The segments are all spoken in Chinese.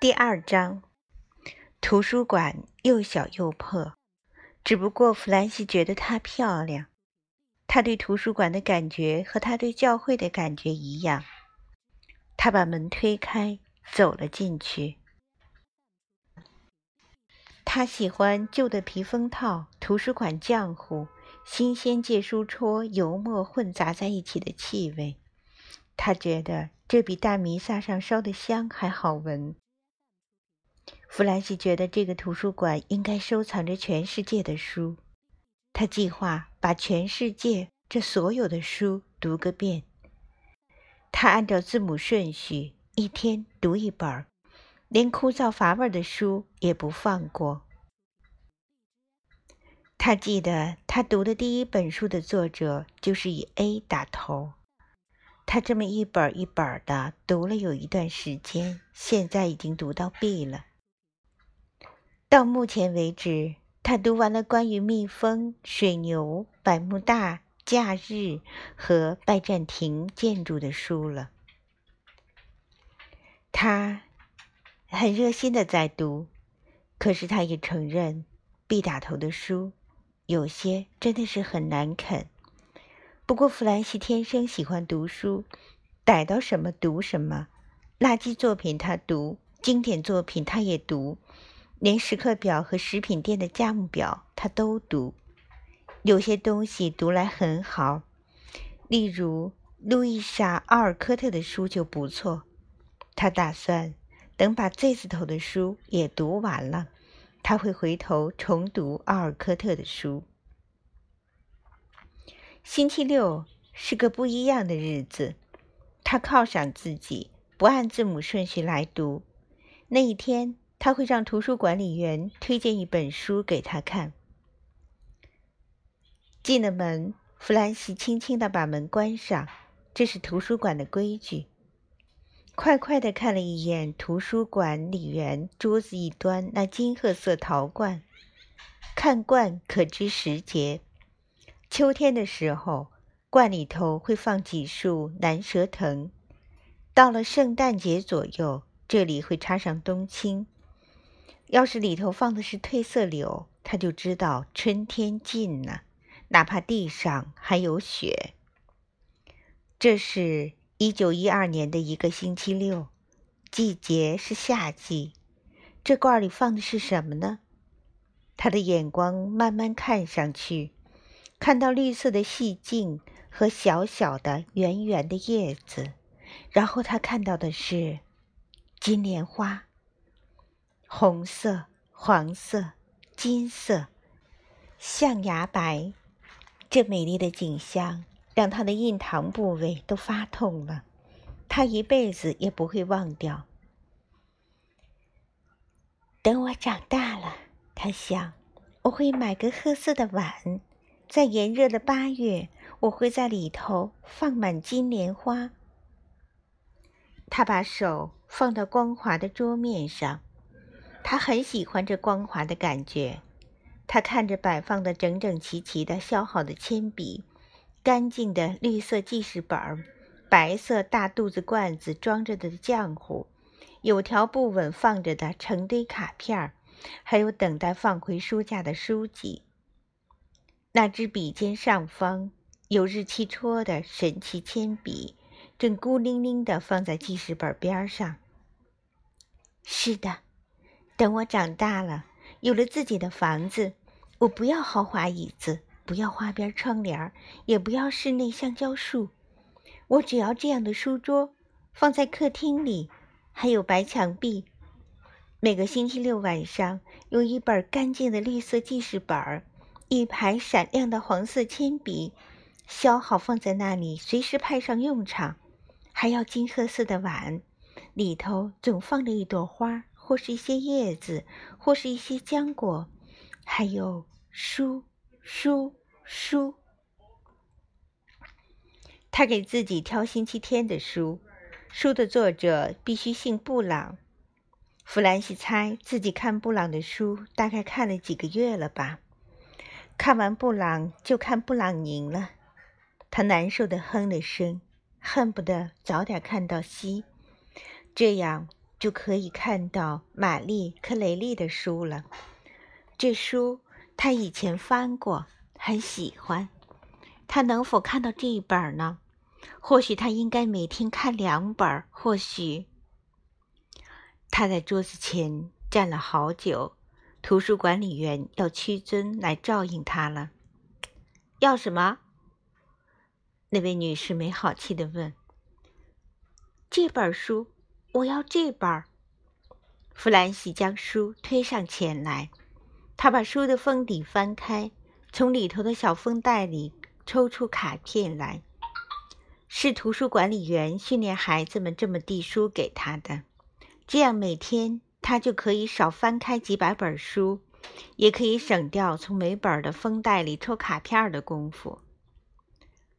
第二章，图书馆又小又破，只不过弗兰西觉得它漂亮。他对图书馆的感觉和他对教会的感觉一样。他把门推开，走了进去。他喜欢旧的皮封套、图书馆浆糊、新鲜借书戳、油墨混杂在一起的气味。他觉得这比大弥撒上烧的香还好闻。弗兰西觉得这个图书馆应该收藏着全世界的书。他计划把全世界这所有的书读个遍。他按照字母顺序，一天读一本，连枯燥乏味的书也不放过。他记得他读的第一本书的作者就是以 A 打头。他这么一本一本的读了有一段时间，现在已经读到 B 了。到目前为止，他读完了关于蜜蜂、水牛、百慕大、假日和拜占庭建筑的书了。他很热心的在读，可是他也承认，B 打头的书有些真的是很难啃。不过弗兰西天生喜欢读书，逮到什么读什么，垃圾作品他读，经典作品他也读。连时刻表和食品店的价目表他都读，有些东西读来很好，例如路易莎·奥尔科特的书就不错。他打算等把 Z 字头的书也读完了，他会回头重读奥尔科特的书。星期六是个不一样的日子，他犒赏自己，不按字母顺序来读。那一天。他会让图书管理员推荐一本书给他看。进了门，弗兰西轻轻的把门关上，这是图书馆的规矩。快快的看了一眼图书管理员桌子一端那金褐色陶罐，看罐可知时节。秋天的时候，罐里头会放几束南蛇藤；到了圣诞节左右，这里会插上冬青。要是里头放的是褪色柳，他就知道春天近了，哪怕地上还有雪。这是一九一二年的一个星期六，季节是夏季。这罐里放的是什么呢？他的眼光慢慢看上去，看到绿色的细茎和小小的圆圆的叶子，然后他看到的是金莲花。红色、黄色、金色，象牙白，这美丽的景象让他的印堂部位都发痛了。他一辈子也不会忘掉。等我长大了，他想，我会买个褐色的碗，在炎热的八月，我会在里头放满金莲花。他把手放到光滑的桌面上。他很喜欢这光滑的感觉。他看着摆放的整整齐齐的削好的铅笔，干净的绿色记事本，白色大肚子罐子装着的浆糊，有条不紊放着的成堆卡片，还有等待放回书架的书籍。那支笔尖上方有日期戳的神奇铅笔，正孤零零地放在记事本边上。是的。等我长大了，有了自己的房子，我不要豪华椅子，不要花边窗帘，也不要室内橡胶树，我只要这样的书桌，放在客厅里，还有白墙壁。每个星期六晚上，有一本干净的绿色记事本，一排闪亮的黄色铅笔，削好放在那里，随时派上用场。还要金褐色的碗，里头总放着一朵花。或是一些叶子，或是一些浆果，还有书，书，书。他给自己挑星期天的书，书的作者必须姓布朗。弗兰西猜自己看布朗的书大概看了几个月了吧？看完布朗就看布朗宁了。他难受的哼了声，恨不得早点看到西，这样。就可以看到玛丽·克雷利的书了。这书他以前翻过，很喜欢。他能否看到这一本呢？或许他应该每天看两本。或许他在桌子前站了好久。图书管理员要屈尊来照应他了。要什么？那位女士没好气地问。这本书，我要这本。弗兰西将书推上前来，他把书的封底翻开，从里头的小封袋里抽出卡片来。是图书管理员训练孩子们这么递书给他的，这样每天。他就可以少翻开几百本书，也可以省掉从每本的封袋里抽卡片的功夫。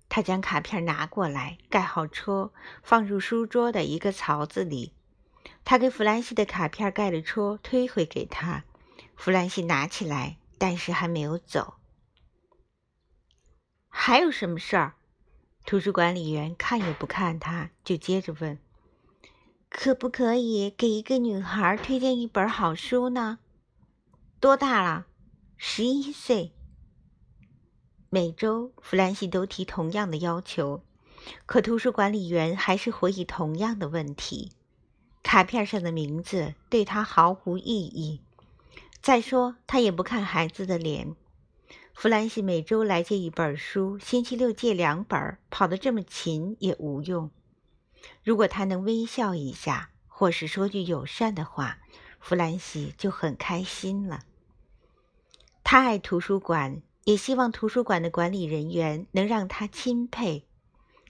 他将卡片拿过来，盖好戳，放入书桌的一个槽子里。他给弗兰西的卡片盖了戳，推回给他。弗兰西拿起来，但是还没有走。还有什么事儿？图书管理员看也不看他，就接着问。可不可以给一个女孩推荐一本好书呢？多大了？十一岁。每周弗兰西都提同样的要求，可图书管理员还是回以同样的问题。卡片上的名字对他毫无意义。再说，他也不看孩子的脸。弗兰西每周来借一本书，星期六借两本，跑得这么勤也无用。如果他能微笑一下，或是说句友善的话，弗兰西就很开心了。他爱图书馆，也希望图书馆的管理人员能让他钦佩。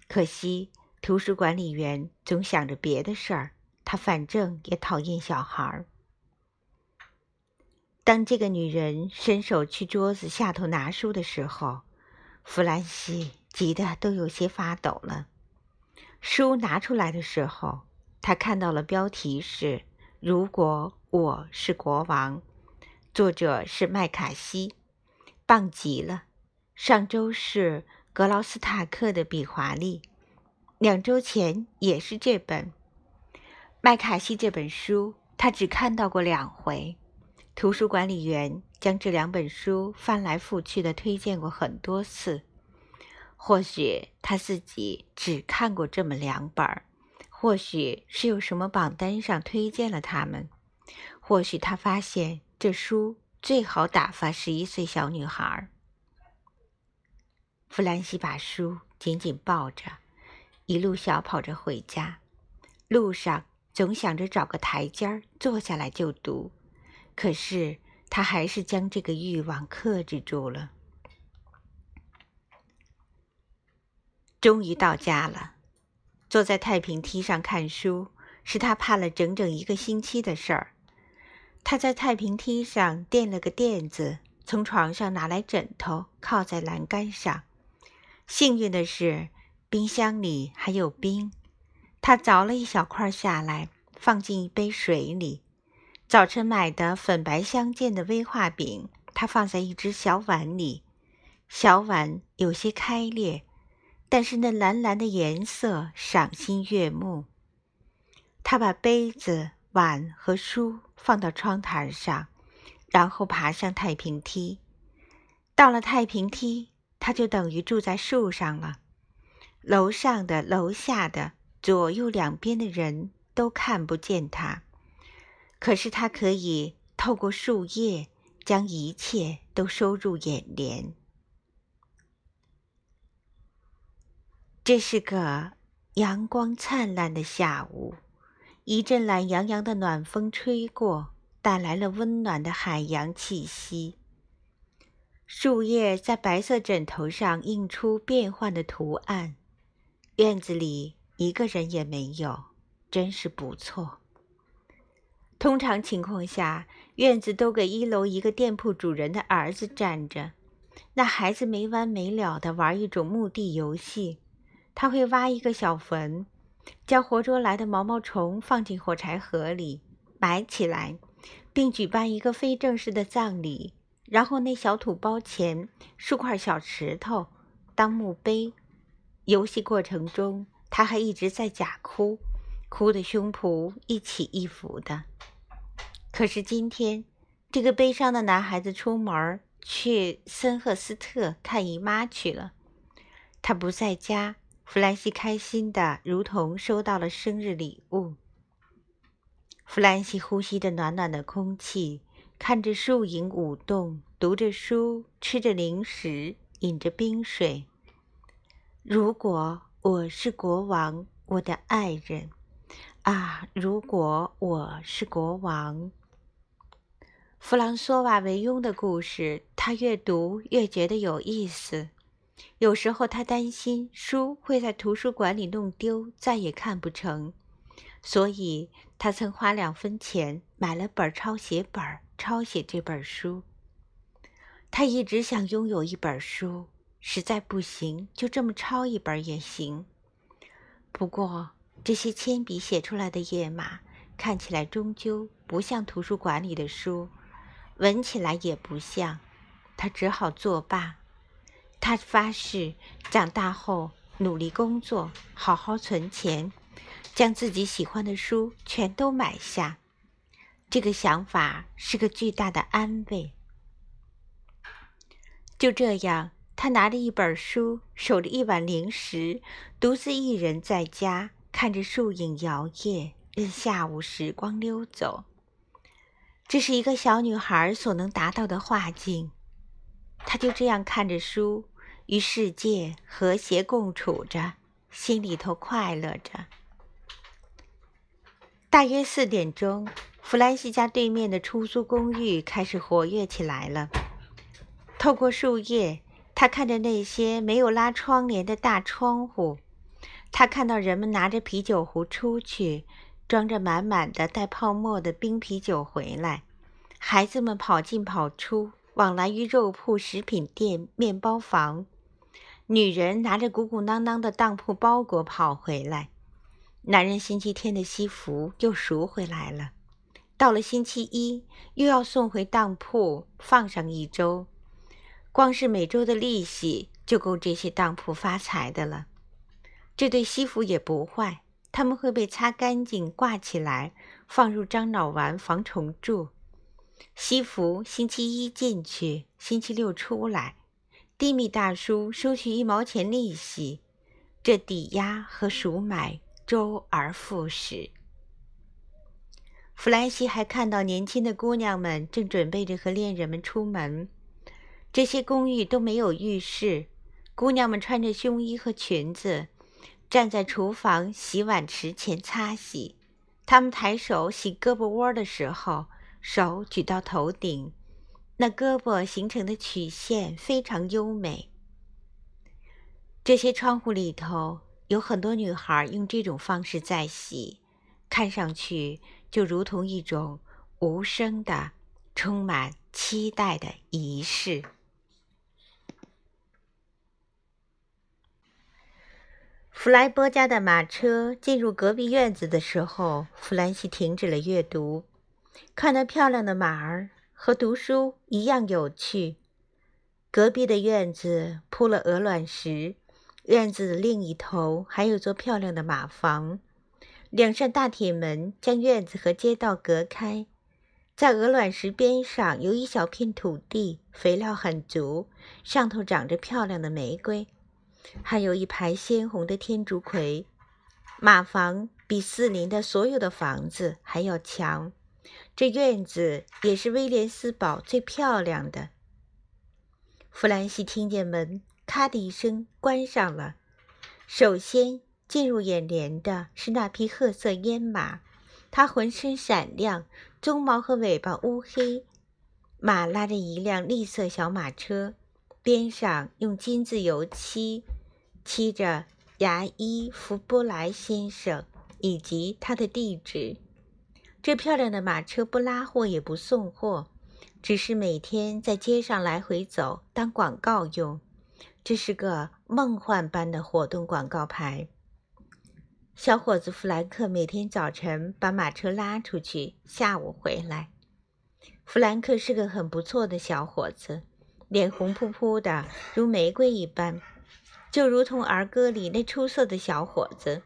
可惜，图书管理员总想着别的事儿。他反正也讨厌小孩儿。当这个女人伸手去桌子下头拿书的时候，弗兰西急得都有些发抖了。书拿出来的时候，他看到了标题是“如果我是国王”，作者是麦卡锡，棒极了。上周是格劳斯塔克的《比华利》，两周前也是这本麦卡锡这本书，他只看到过两回。图书管理员将这两本书翻来覆去的推荐过很多次。或许他自己只看过这么两本儿，或许是有什么榜单上推荐了他们，或许他发现这书最好打发十一岁小女孩。弗兰西把书紧紧抱着，一路小跑着回家，路上总想着找个台阶儿坐下来就读，可是他还是将这个欲望克制住了。终于到家了，坐在太平梯上看书是他盼了整整一个星期的事儿。他在太平梯上垫了个垫子，从床上拿来枕头，靠在栏杆上。幸运的是，冰箱里还有冰。他凿了一小块下来，放进一杯水里。早晨买的粉白相间的威化饼，他放在一只小碗里，小碗有些开裂。但是那蓝蓝的颜色赏心悦目。他把杯子、碗和书放到窗台上，然后爬上太平梯。到了太平梯，他就等于住在树上了。楼上的、楼下的、左右两边的人都看不见他，可是他可以透过树叶将一切都收入眼帘。这是个阳光灿烂的下午，一阵懒洋洋的暖风吹过，带来了温暖的海洋气息。树叶在白色枕头上印出变幻的图案。院子里一个人也没有，真是不错。通常情况下，院子都给一楼一个店铺主人的儿子占着，那孩子没完没了的玩一种墓地游戏。他会挖一个小坟，将活捉来的毛毛虫放进火柴盒里埋起来，并举办一个非正式的葬礼。然后那小土包前竖块小石头当墓碑。游戏过程中，他还一直在假哭，哭得胸脯一起一伏的。可是今天，这个悲伤的男孩子出门去森赫斯特看姨妈去了。他不在家，弗兰西开心的如同收到了生日礼物。弗兰西呼吸着暖暖的空气，看着树影舞动，读着书，吃着零食，饮着冰水。如果我是国王，我的爱人啊！如果我是国王，弗朗索瓦维庸的故事，他越读越觉得有意思。有时候他担心书会在图书馆里弄丢，再也看不成，所以他曾花两分钱买了本抄写本，抄写这本书。他一直想拥有一本书，实在不行就这么抄一本也行。不过这些铅笔写出来的页码看起来终究不像图书馆里的书，闻起来也不像，他只好作罢。他发誓，长大后努力工作，好好存钱，将自己喜欢的书全都买下。这个想法是个巨大的安慰。就这样，他拿着一本书，守着一碗零食，独自一人在家，看着树影摇曳，任下午时光溜走。这是一个小女孩所能达到的画境。他就这样看着书，与世界和谐共处着，心里头快乐着。大约四点钟，弗兰西家对面的出租公寓开始活跃起来了。透过树叶，他看着那些没有拉窗帘的大窗户，他看到人们拿着啤酒壶出去，装着满满的带泡沫的冰啤酒回来，孩子们跑进跑出。往来于肉铺、食品店、面包房，女人拿着鼓鼓囊囊的当铺包裹跑回来，男人星期天的西服又赎回来了，到了星期一又要送回当铺放上一周，光是每周的利息就够这些当铺发财的了。这对西服也不坏，他们会被擦干净挂起来，放入樟脑丸防虫蛀。西服星期一进去，星期六出来。蒂米大叔收取一毛钱利息，这抵押和赎买周而复始。弗兰西还看到年轻的姑娘们正准备着和恋人们出门。这些公寓都没有浴室，姑娘们穿着胸衣和裙子，站在厨房洗碗池前擦洗。她们抬手洗胳膊窝的时候。手举到头顶，那胳膊形成的曲线非常优美。这些窗户里头有很多女孩用这种方式在洗，看上去就如同一种无声的、充满期待的仪式。弗莱波家的马车进入隔壁院子的时候，弗兰西停止了阅读。看那漂亮的马儿，和读书一样有趣。隔壁的院子铺了鹅卵石，院子的另一头还有座漂亮的马房，两扇大铁门将院子和街道隔开。在鹅卵石边上有一小片土地，肥料很足，上头长着漂亮的玫瑰，还有一排鲜红的天竺葵。马房比四邻的所有的房子还要强。这院子也是威廉斯堡最漂亮的。弗兰西听见门“咔”的一声关上了。首先进入眼帘的是那匹褐色烟马，它浑身闪亮，鬃毛和尾巴乌黑。马拉着一辆栗色小马车，边上用金子油漆漆着牙医福波莱先生以及他的地址。这漂亮的马车不拉货也不送货，只是每天在街上来回走当广告用。这是个梦幻般的活动广告牌。小伙子弗兰克每天早晨把马车拉出去，下午回来。弗兰克是个很不错的小伙子，脸红扑扑的，如玫瑰一般，就如同儿歌里那出色的小伙子。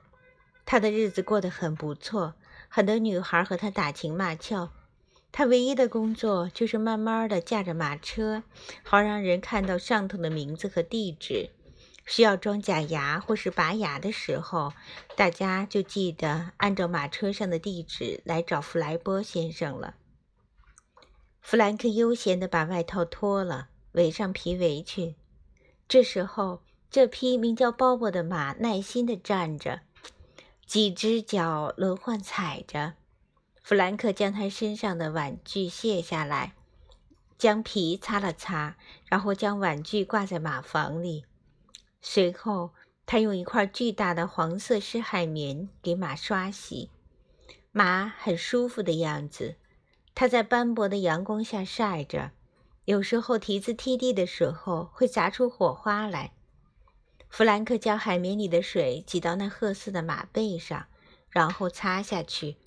他的日子过得很不错，很多女孩和他打情骂俏。他唯一的工作就是慢慢的驾着马车，好让人看到上头的名字和地址。需要装假牙或是拔牙的时候，大家就记得按照马车上的地址来找弗莱波先生了。弗兰克悠闲地把外套脱了，围上皮围裙。这时候，这匹名叫鲍勃的马耐心地站着，几只脚轮换踩着。弗兰克将他身上的玩具卸下来，将皮擦了擦，然后将玩具挂在马房里。随后，他用一块巨大的黄色湿海绵给马刷洗，马很舒服的样子。它在斑驳的阳光下晒着，有时候蹄子踢地的时候会砸出火花来。弗兰克将海绵里的水挤到那褐色的马背上，然后擦下去。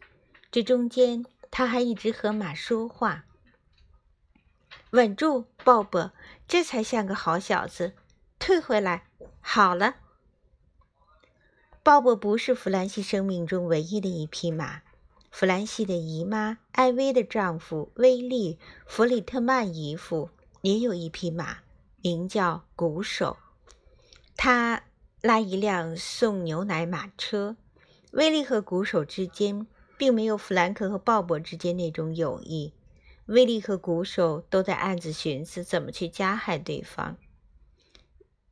这中间，他还一直和马说话：“稳住，鲍勃，这才像个好小子。退回来。”好了，鲍勃不是弗兰西生命中唯一的一匹马。弗兰西的姨妈艾薇的丈夫威利·弗里特曼姨父也有一匹马，名叫鼓手。他拉一辆送牛奶马车。威利和鼓手之间并没有弗兰克和鲍勃之间那种友谊。威利和鼓手都在暗自寻思怎么去加害对方。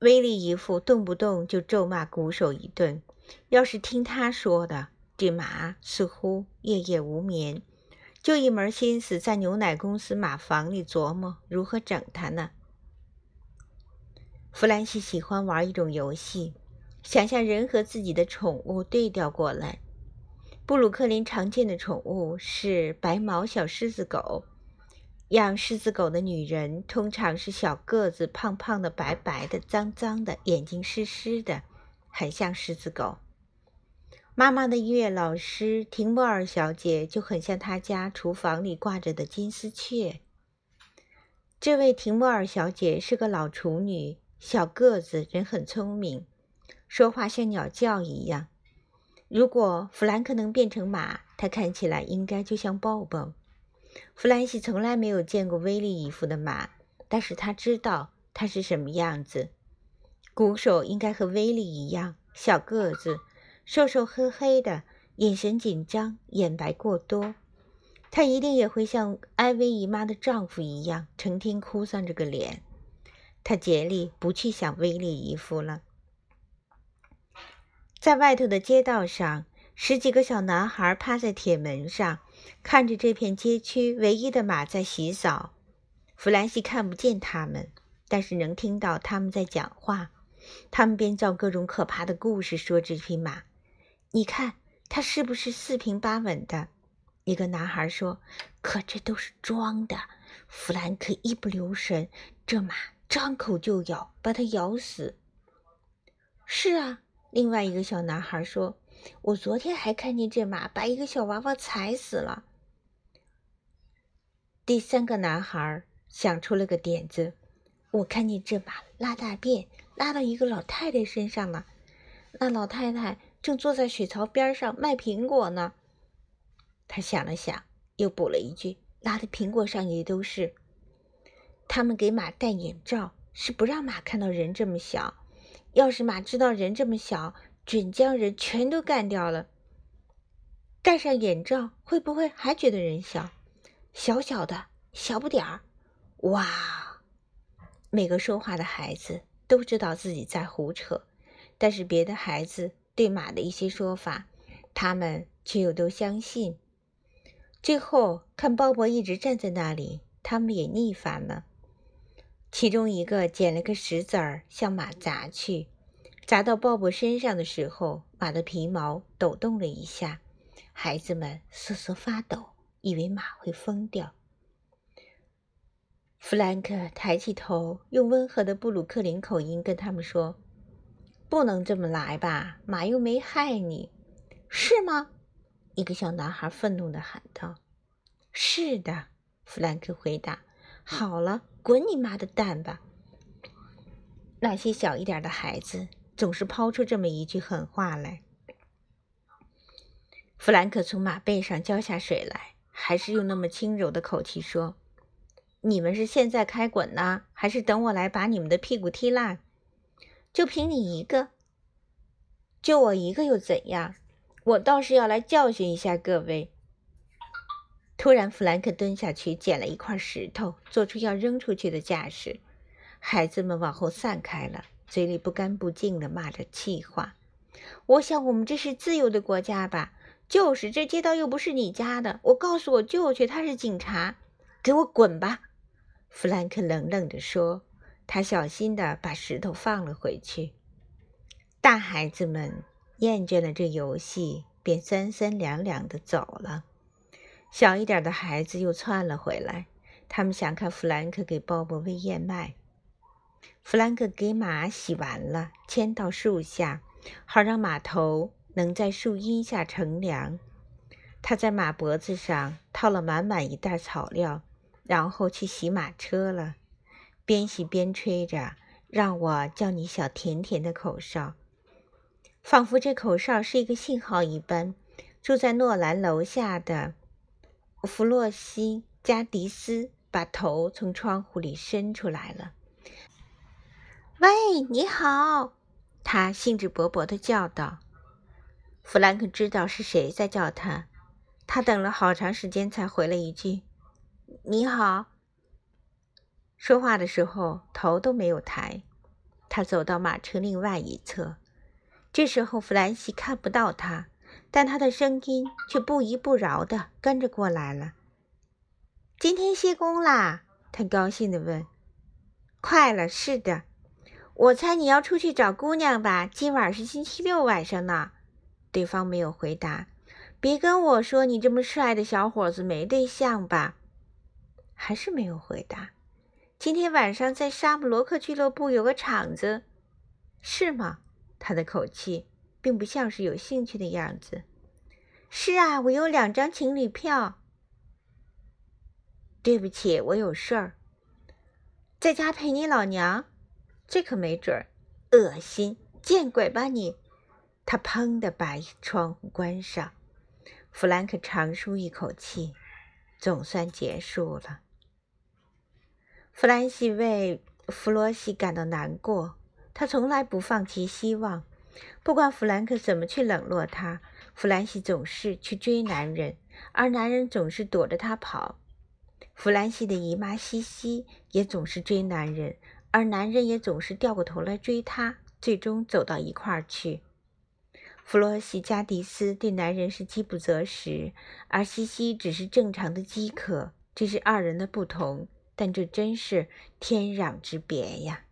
威利一副动不动就咒骂鼓手一顿，要是听他说的，这马似乎夜夜无眠，就一门心思在牛奶公司马房里琢磨如何整他呢。弗兰西喜欢玩一种游戏，想象人和自己的宠物对调过来。布鲁克林常见的宠物是白毛小狮子狗。养狮子狗的女人通常是小个子、胖胖的、白白的、脏脏的，眼睛湿湿的，很像狮子狗。妈妈的音乐老师廷莫尔小姐就很像她家厨房里挂着的金丝雀。这位廷莫尔小姐是个老处女，小个子，人很聪明，说话像鸟叫一样。如果弗兰克能变成马，他看起来应该就像抱抱。弗兰西从来没有见过威利姨夫的马，但是他知道他是什么样子。鼓手应该和威利一样，小个子，瘦瘦黑黑的，眼神紧张，眼白过多。他一定也会像艾薇姨妈的丈夫一样，成天哭丧着个脸。他竭力不去想威利姨父了。在外头的街道上，十几个小男孩趴在铁门上。看着这片街区唯一的马在洗澡，弗兰西看不见他们，但是能听到他们在讲话。他们编造各种可怕的故事，说这匹马，你看它是不是四平八稳的？一个男孩说：“可这都是装的。”弗兰克一不留神，这马张口就咬，把它咬死。是啊，另外一个小男孩说。我昨天还看见这马把一个小娃娃踩死了。第三个男孩想出了个点子：我看见这马拉大便，拉到一个老太太身上了。那老太太正坐在水槽边上卖苹果呢。他想了想，又补了一句：拉的苹果上也都是。他们给马戴眼罩，是不让马看到人这么小。要是马知道人这么小，准将人全都干掉了。戴上眼罩会不会还觉得人小？小小的，小不点儿。哇！每个说话的孩子都知道自己在胡扯，但是别的孩子对马的一些说法，他们却又都相信。最后看鲍勃一直站在那里，他们也腻烦了。其中一个捡了个石子儿向马砸去。砸到鲍勃身上的时候，马的皮毛抖动了一下，孩子们瑟瑟发抖，以为马会疯掉。弗兰克抬起头，用温和的布鲁克林口音跟他们说：“不能这么来吧，马又没害你，是吗？”一个小男孩愤怒地喊道。“是的。”弗兰克回答。“好了，滚你妈的蛋吧！”那些小一点的孩子。总是抛出这么一句狠话来。弗兰克从马背上浇下水来，还是用那么轻柔的口气说：“你们是现在开滚呢，还是等我来把你们的屁股踢烂？就凭你一个，就我一个又怎样？我倒是要来教训一下各位。”突然，弗兰克蹲下去捡了一块石头，做出要扔出去的架势。孩子们往后散开了，嘴里不干不净的骂着气话。我想，我们这是自由的国家吧？就是，这街道又不是你家的。我告诉我舅去，他是警察。给我滚吧！弗兰克冷冷地说。他小心地把石头放了回去。大孩子们厌倦了这游戏，便三三两两地走了。小一点的孩子又窜了回来，他们想看弗兰克给鲍勃喂燕麦。弗兰克给马洗完了，牵到树下。好让马头能在树荫下乘凉。他在马脖子上套了满满一袋草料，然后去洗马车了。边洗边吹着“让我叫你小甜甜”的口哨，仿佛这口哨是一个信号一般。住在诺兰楼下的弗洛西·加迪斯把头从窗户里伸出来了。“喂，你好。”他兴致勃勃地叫道：“弗兰克知道是谁在叫他。他等了好长时间才回了一句：‘你好。’说话的时候头都没有抬。他走到马车另外一侧。这时候弗兰西看不到他，但他的声音却不依不饶地跟着过来了。‘今天歇工啦？’他高兴地问。‘快了，是的。’我猜你要出去找姑娘吧？今晚是星期六晚上呢。对方没有回答。别跟我说你这么帅的小伙子没对象吧？还是没有回答。今天晚上在沙姆罗克俱乐部有个场子，是吗？他的口气并不像是有兴趣的样子。是啊，我有两张情侣票。对不起，我有事儿，在家陪你老娘。这可没准儿，恶心！见鬼吧你！他砰的把窗户关上。弗兰克长舒一口气，总算结束了。弗兰西为弗罗西感到难过，他从来不放弃希望。不管弗兰克怎么去冷落他，弗兰西总是去追男人，而男人总是躲着他跑。弗兰西的姨妈西西也总是追男人。而男人也总是掉过头来追她，最终走到一块儿去。弗洛西加迪斯对男人是饥不择食，而西西只是正常的饥渴，这是二人的不同，但这真是天壤之别呀。